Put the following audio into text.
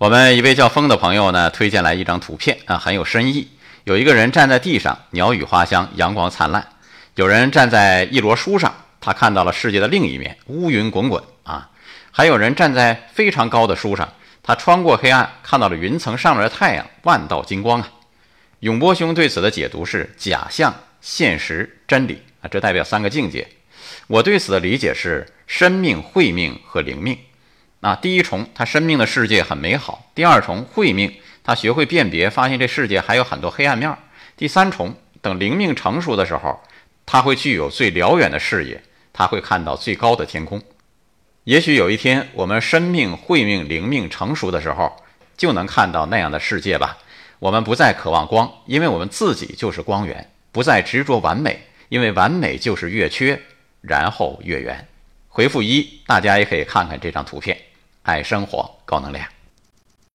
我们一位叫风的朋友呢，推荐来一张图片啊，很有深意。有一个人站在地上，鸟语花香，阳光灿烂；有人站在一摞书上，他看到了世界的另一面，乌云滚滚啊；还有人站在非常高的书上，他穿过黑暗，看到了云层上面的太阳，万道金光啊。永波兄对此的解读是：假象、现实、真理啊，这代表三个境界。我对此的理解是：生命、慧命和灵命。啊，第一重，他生命的世界很美好；第二重，慧命，他学会辨别，发现这世界还有很多黑暗面；第三重，等灵命成熟的时候，他会具有最辽远的视野，他会看到最高的天空。也许有一天，我们生命、慧命、灵命成熟的时候，就能看到那样的世界吧。我们不再渴望光，因为我们自己就是光源；不再执着完美，因为完美就是越缺，然后越圆。回复一，大家也可以看看这张图片。爱生活，高能量。